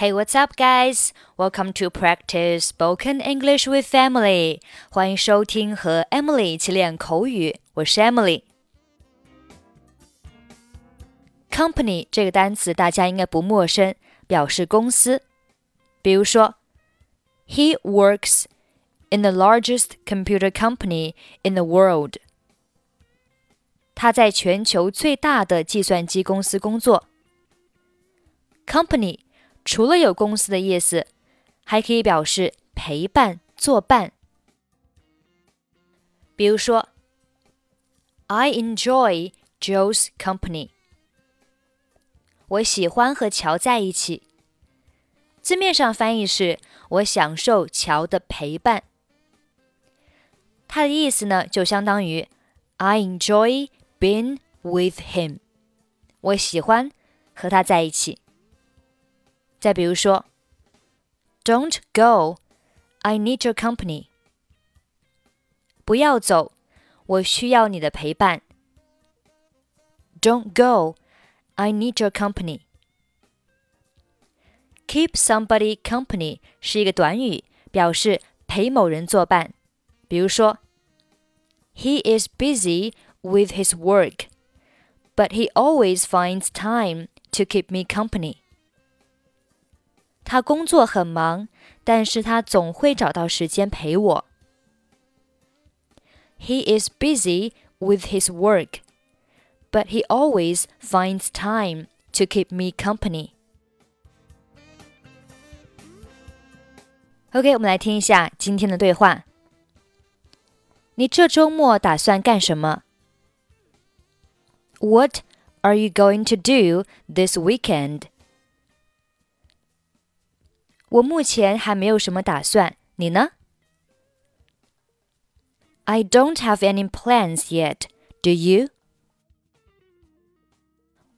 Hey, what's up, guys? Welcome to practice spoken English with Emily. 欢迎收听和 Emily 一起练口语。我是 Emily。Company 这个单词大家应该不陌生，表示公司。比如说，He works in the largest computer company in the world. 他在全球最大的计算机公司工作。Company 除了有公司的意思，还可以表示陪伴、作伴。比如说，I enjoy Joe's company。我喜欢和乔在一起。字面上翻译是我享受乔的陪伴。它的意思呢，就相当于 I enjoy being with him。我喜欢和他在一起。再比如说，Don't go, I need your company。不要走，我需要你的陪伴。Don't go, I need your company。Keep somebody company 是一个短语，表示陪某人作伴。比如说，He is busy with his work, but he always finds time to keep me company. 他工作很忙，但是他总会找到时间陪我。He is busy with his work, but he always finds time to keep me company. OK，我们来听一下今天的对话。你这周末打算干什么？What are you going to do this weekend? 我目前还没有什么打算，你呢？I don't have any plans yet. Do you?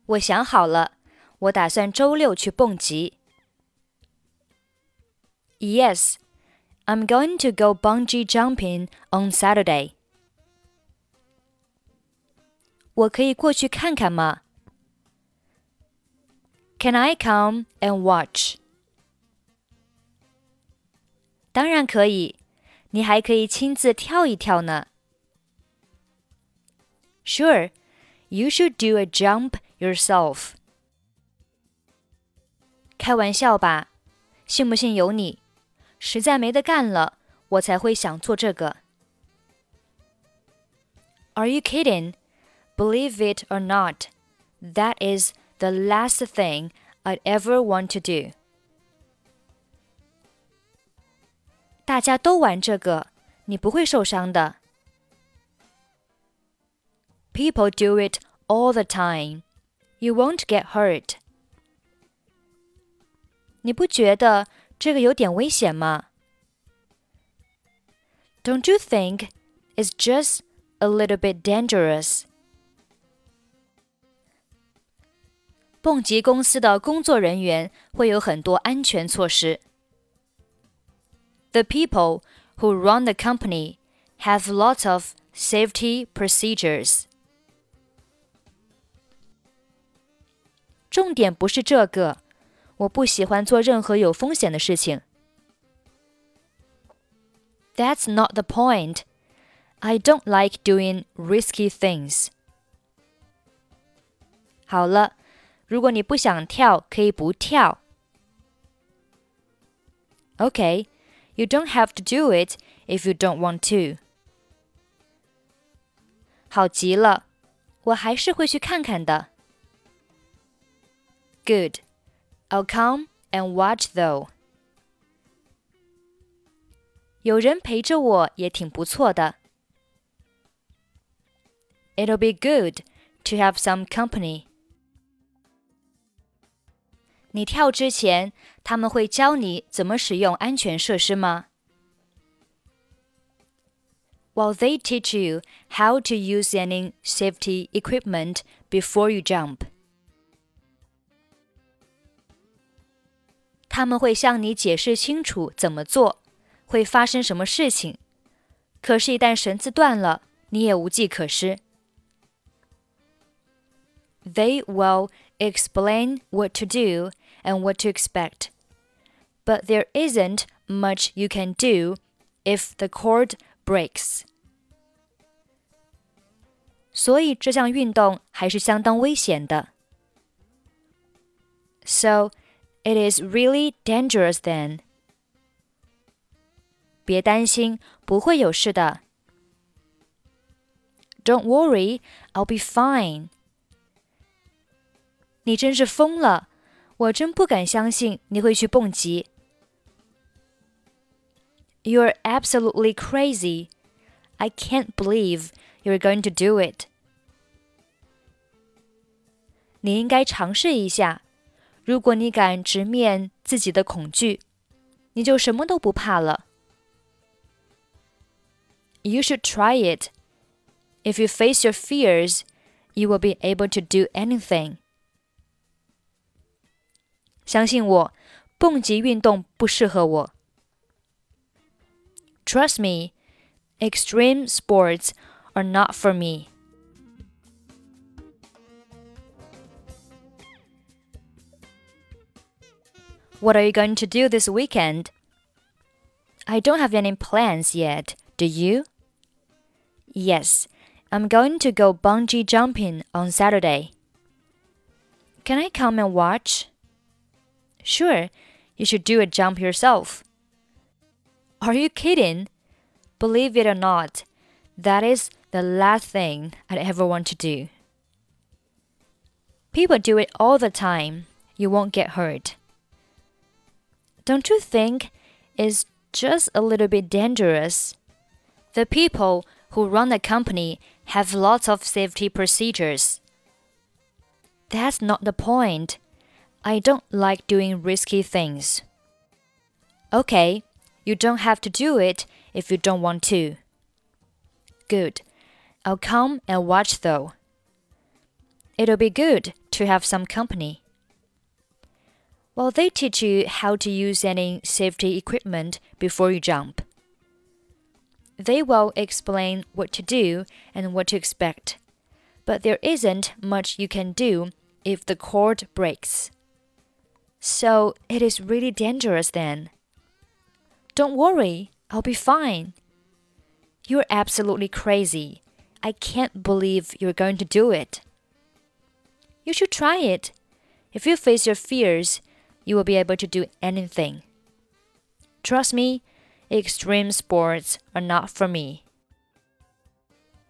我想好了，我打算周六去蹦极。Yes, I'm going to go bungee jumping on Saturday. 我可以过去看看吗？Can I come and watch? 当然可以，你还可以亲自跳一跳呢。Sure, you should do a jump yourself. 开玩笑吧，信不信由你。实在没得干了，我才会想做这个。Are you kidding? Believe it or not, that is the last thing I'd ever want to do. 大家都玩这个，你不会受伤的。People do it all the time. You won't get hurt. 你不觉得这个有点危险吗？Don't you think it's just a little bit dangerous? 蹦极公司的工作人员会有很多安全措施。 the people who run the company have lots of safety procedures. 重点不是这个，我不喜欢做任何有风险的事情。That's not the point. I don't like doing risky things. 好了，如果你不想跳，可以不跳。Okay. You don't have to do it if you don't want to. 好极了，我还是会去看看的。Good, I'll come and watch though. 有人陪着我也挺不错的。It'll be good to have some company. 你跳之前，他们会教你怎么使用安全设施吗？While they teach you how to use any safety equipment before you jump，他们会向你解释清楚怎么做，会发生什么事情。可是，一旦绳子断了，你也无计可施。They will explain what to do and what to expect. but there isn't much you can do if the cord breaks. 所以这项运动还是相当危险的。So it is really dangerous then. 别担心，不会有事的。Don't worry, I'll be fine. 你真是疯了！ 我真不敢相信你会去蹦极。You're absolutely crazy. I can't believe you're going to do it. 你应该尝试一下。如果你敢直面自己的恐惧，你就什么都不怕了。You should try it. If you face your fears, you will be able to do anything. 相信我，蹦极运动不适合我。Trust me, extreme sports are not for me. What are you going to do this weekend? I don't have any plans yet. Do you? Yes, I'm going to go bungee jumping on Saturday. Can I come and watch? Sure, you should do a jump yourself. Are you kidding? Believe it or not, that is the last thing I'd ever want to do. People do it all the time. You won't get hurt. Don't you think it's just a little bit dangerous? The people who run the company have lots of safety procedures. That's not the point. I don't like doing risky things. Okay, you don't have to do it if you don't want to. Good. I'll come and watch though. It'll be good to have some company. Well, they teach you how to use any safety equipment before you jump. They will explain what to do and what to expect, but there isn't much you can do if the cord breaks. So it is really dangerous then. Don't worry, I'll be fine. You're absolutely crazy. I can't believe you're going to do it. You should try it. If you face your fears, you will be able to do anything. Trust me, extreme sports are not for me.